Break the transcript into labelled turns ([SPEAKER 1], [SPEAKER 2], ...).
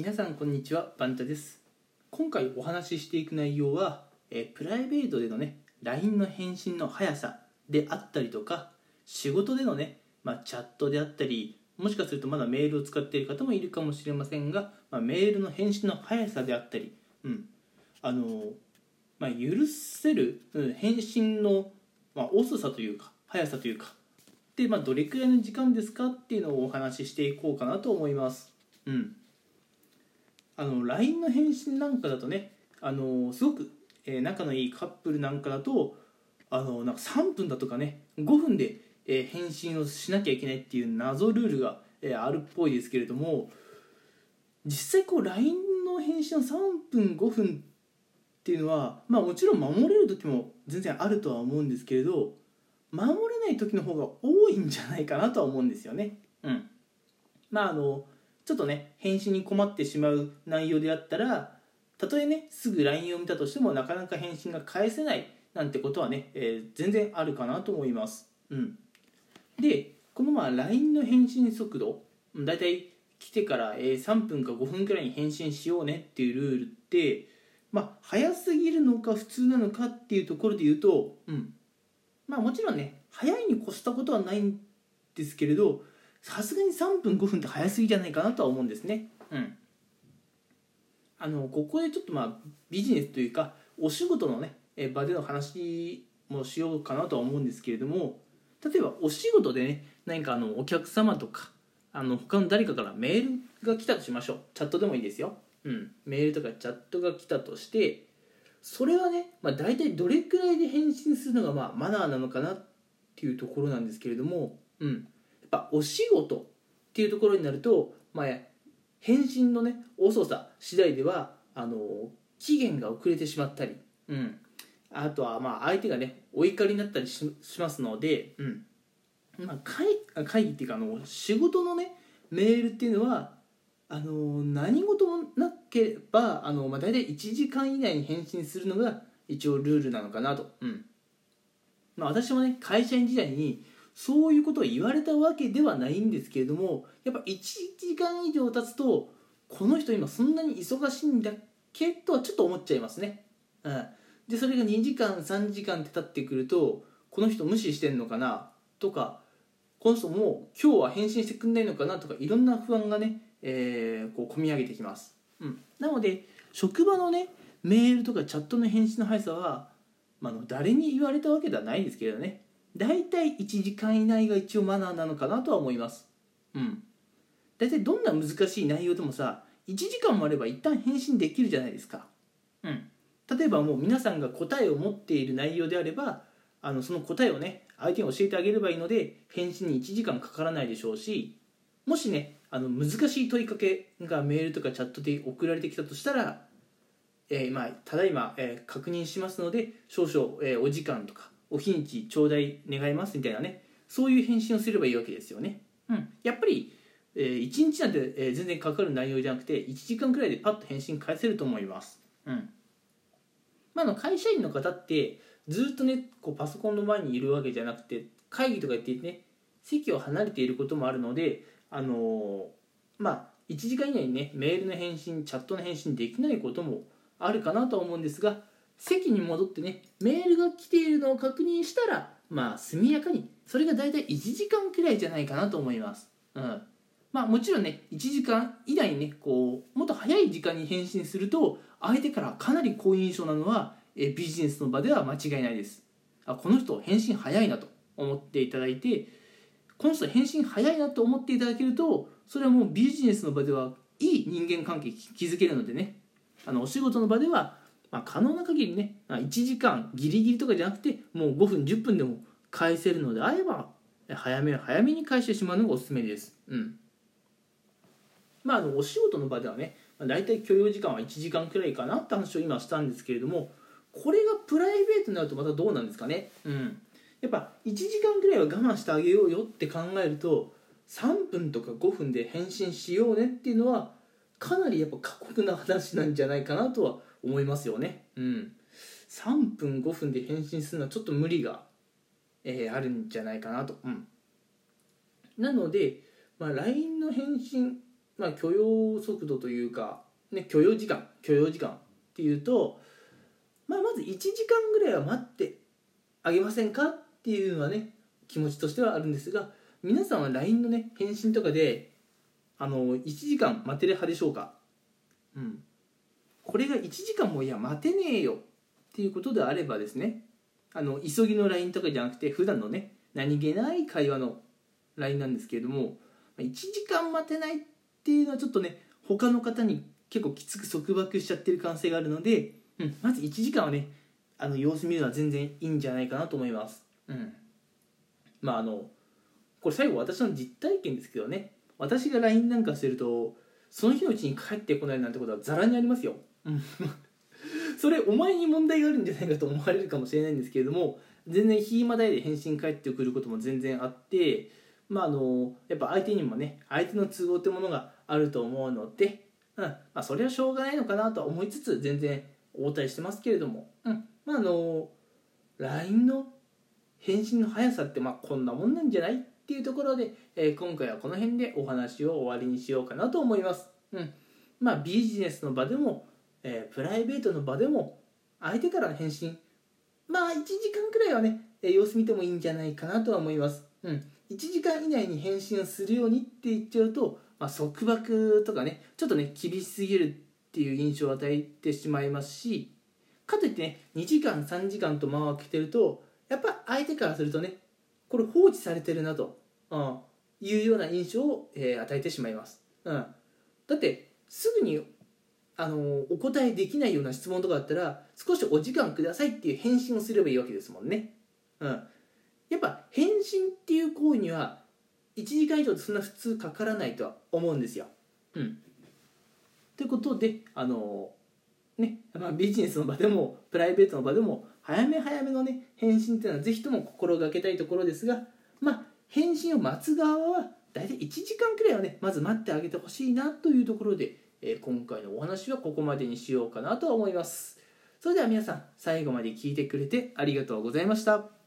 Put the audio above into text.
[SPEAKER 1] 皆さんこんにちはバンタです。今回お話ししていく内容は、えプライベートでのね LINE の返信の速さであったりとか仕事でのね、まあ、チャットであったりもしかするとまだメールを使っている方もいるかもしれませんが、まあ、メールの返信の速さであったり、うん。あのまあ、許せる、うん返信の、まあ、遅さというか速さというかで、まあ、どれくらいの時間ですかっていうのをお話ししていこうかなと思います。うん、あの LINE の返信なんかだとねあのすごく、えー仲のいいカップルなんかだとあのなんか3分だとかね5分で、えー返信をしなきゃいけないっていう謎ルールが、えーあるっぽいですけれども実際こう LINE の返信の3分5分っていうのはまあもちろん守れる時も全然あるとは思うんですけれど守れない時の方が多いんじゃないかなとは思うんですよね。うん、まああのちょっとね返信に困ってしまう内容であったらたとえねすぐ LINE を見たとしてもなかなか返信が返せないなんてことはね、えー全然あるかなと思います。うん、でこのまあ LINE の返信速度うんだいたい来てから、3分か5分くらいに返信しようねっていうルールってまあ早すぎるのか普通なのかっていうところで言うと、うん、まあもちろんね早いに越したことはないんですけれどさすがに3分5分って早すぎじゃないかなとは思うんですね。うん、あのここでちょっとまあビジネスというかお仕事のね場での話もしようかなとは思うんですけれども例えばお仕事でね何かあのお客様とかあの他の誰かからメールが来たとしましょう。チャットでもいいですよ、うん、メールとかチャットが来たとしてそれはね、まあ、大体どれくらいで返信するのがまあマナーなのかなっていうところなんですけれども、うん、ぱお仕事っていうところになると、まあ、返信のね遅さ次第ではあの期限が遅れてしまったり、うん、あとはまあ相手がねお怒りになったりししますので、うん。まあ、会会議っていうかあの仕事のねメールっていうのはあの何事もなければあの、まあ、大体1時間以内に返信するのが一応ルールなのかなと、うん。まあ、私もね会社員時代にそういうことを言われたわけではないんですけれどもやっぱ1時間以上経つとこの人今そんなに忙しいんだっけ？とはちょっと思っちゃいますね、うん、でそれが2時間3時間って経ってくるとこの人無視してんのかな？とかこの人もう今日は返信してくんないのかな？とかいろんな不安がね、えーこう込み上げてきます、うん、なので職場のねメールとかチャットの返信の速さは、まあ、誰に言われたわけではないですけれどね。大体1時間以内が一応マナーなのかなとは思います。うん。大体どんな難しい内容でもさ1時間もあれば一旦返信できるじゃないですか。うん。例えばもう皆さんが答えを持っている内容であればあのその答えをね相手に教えてあげればいいので返信に1時間かからないでしょうしもしねあの難しい問いかけがメールとかチャットで送られてきたとしたら、えーまあ、ただいま、えー確認しますので少々、えーお時間とかお日にち頂戴願いますみたいなねそういう返信をすればいいわけですよね、うん、やっぱり、え1日なんて、えー全然かかる内容じゃなくて1時間くらいでパッと返信返せると思います、うん。まあ、あの会社員の方ってずっとねこうパソコンの前にいるわけじゃなくて会議とか言ってね席を離れていることもあるのであのーまあ1時間以内にねメールの返信チャットの返信できないこともあるかなとは思うんですが席に戻ってねメールが来ているのを確認したらまあ速やかにそれが大体1時間くらいじゃないかなと思います、うん、まあもちろんね1時間以内にねこうもっと早い時間に返信すると相手からかなり好印象なのはえビジネスの場では間違いないです。あこの人返信早いなと思っていただいてこの人返信早いなと思っていただけるとそれはもうビジネスの場ではいい人間関係築けるのでね。あのお仕事の場では、まあ、可能な限りね1時間ギリギリとかじゃなくてもう5分10分でも返せるのであれば早め早めに返してしまうのがおすすめです。うんまあ、あのお仕事の場ではね、大体許容時間は1時間くらいかなって話を今したんですけれどもこれがプライベートになるとまたどうなんですかね。うんやっぱ1時間くらいは我慢してあげようよって考えると3分とか5分で返信しようねっていうのはかなりやっぱ過酷な話なんじゃないかなとは思いますよね。うん、3分5分で返信するのはちょっと無理が、えーあるんじゃないかなと。うん、なので、まあ、LINE の返信まあ、許容速度というか、ね、許容時間許容時間っていうと、まあ、まず1時間ぐらいは待ってあげませんかっていうのはね気持ちとしてはあるんですが皆さんは LINE のね返信とかであの1時間待てる派でしょうか？うんこれが1時間もいや待てねえよっていうことであればですねあの急ぎの LINE とかじゃなくて普段のね何気ない会話の LINE なんですけれども1時間待てないっていうのはちょっとね他の方に結構きつく束縛しちゃってる可能性があるので、うん、まず1時間はねあの様子見るのは全然いいんじゃないかなと思います。うん、まああのこれ最後私の実体験ですけどね私が LINE なんかするとその日のうちに帰ってこないなんてことはざらにありますよ。それお前に問題があるんじゃないかと思われるかもしれないんですけれども全然暇代で返信返ってくることも全然あってまああのやっぱ相手にもね相手の都合ってものがあると思うので、うん。まあ、それはしょうがないのかなとは思いつつ全然応対してますけれども、うん。まあ、あの LINE の返信の速さってまあこんなもんなんじゃないっていうところで、えー、今回はこの辺でお話を終わりにしようかなと思います。うん。まあ、ビジネスの場でもえー、プライベートの場でも相手からの返信。まあ1時間くらいはね、えー、様子見てもいいんじゃないかなとは思います、うん、1時間以内に返信をするようにって言っちゃうと、まあ、束縛とかねちょっとね厳しすぎるっていう印象を与えてしまいますしかといってね2時間3時間と間を空けてるとやっぱ相手からするとねこれ放置されてるなと、うん、いうような印象を、えー、与えてしまいます、うん、だってすぐにあのお答えできないような質問とかだったら少しお時間くださいっていう返信をすればいいわけですもんね。うん、やっぱ返信っていう行為には1時間以上そんな普通かからないとは思うんですよ。うん、ということであのねまあ、ビジネスの場でもプライベートの場でも早め早めのね返信っていうのはぜひとも心がけたいところですがまあ返信を待つ側は大体1時間くらいはねまず待ってあげてほしいなというところでえー、今回のお話はここまでにしようかなと思います。それでは皆さん最後まで聞いてくれてありがとうございました。